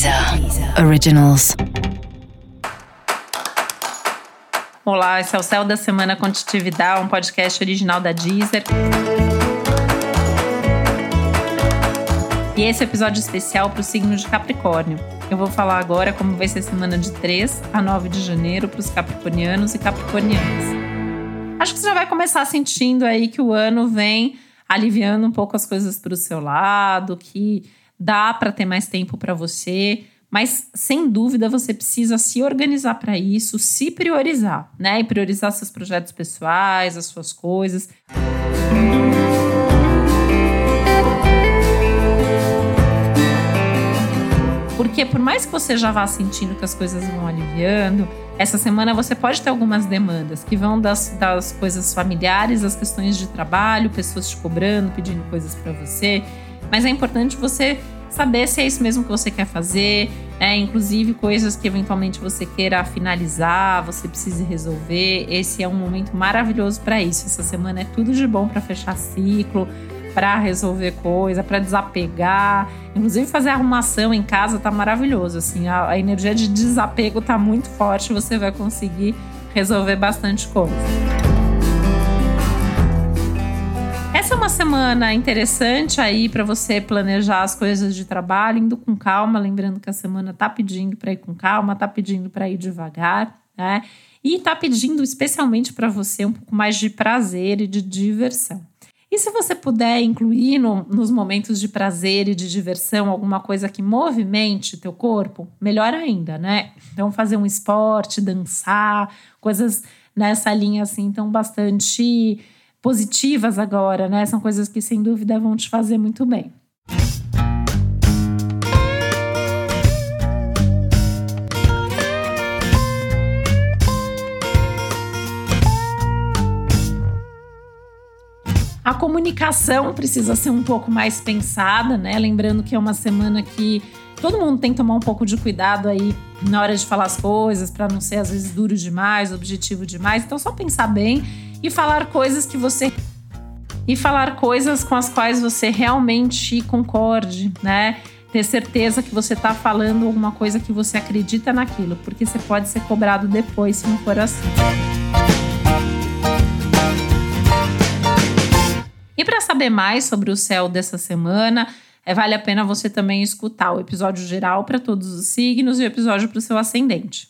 Deezer Originals. Olá, esse é o Céu da Semana Contitividade, um podcast original da Deezer. E esse é episódio especial para o signo de Capricórnio. Eu vou falar agora como vai ser a semana de 3 a 9 de janeiro para os capricornianos e capricornianas. Acho que você já vai começar sentindo aí que o ano vem aliviando um pouco as coisas para o seu lado, que dá para ter mais tempo para você, mas sem dúvida você precisa se organizar para isso, se priorizar, né? E priorizar seus projetos pessoais, as suas coisas. Porque por mais que você já vá sentindo que as coisas vão aliviando, essa semana você pode ter algumas demandas que vão das, das coisas familiares, as questões de trabalho, pessoas te cobrando, pedindo coisas para você. Mas é importante você saber se é isso mesmo que você quer fazer, né? inclusive coisas que eventualmente você queira finalizar, você precise resolver. Esse é um momento maravilhoso para isso. Essa semana é tudo de bom para fechar ciclo, para resolver coisa, para desapegar. Inclusive fazer arrumação em casa tá maravilhoso, assim, a, a energia de desapego tá muito forte, você vai conseguir resolver bastante coisa. Essa é uma semana interessante aí para você planejar as coisas de trabalho, indo com calma, lembrando que a semana tá pedindo para ir com calma, tá pedindo para ir devagar, né? E tá pedindo especialmente para você um pouco mais de prazer e de diversão. E se você puder incluir no, nos momentos de prazer e de diversão alguma coisa que movimente teu corpo, melhor ainda, né? Então fazer um esporte, dançar, coisas nessa linha assim, então bastante positivas agora, né? São coisas que sem dúvida vão te fazer muito bem. A comunicação precisa ser um pouco mais pensada, né? Lembrando que é uma semana que todo mundo tem que tomar um pouco de cuidado aí na hora de falar as coisas, para não ser às vezes duro demais, objetivo demais. Então, só pensar bem e falar coisas que você. E falar coisas com as quais você realmente concorde, né? Ter certeza que você está falando alguma coisa que você acredita naquilo, porque você pode ser cobrado depois se não for assim. E para saber mais sobre o céu dessa semana, é, vale a pena você também escutar o episódio geral para todos os signos e o episódio para o seu ascendente.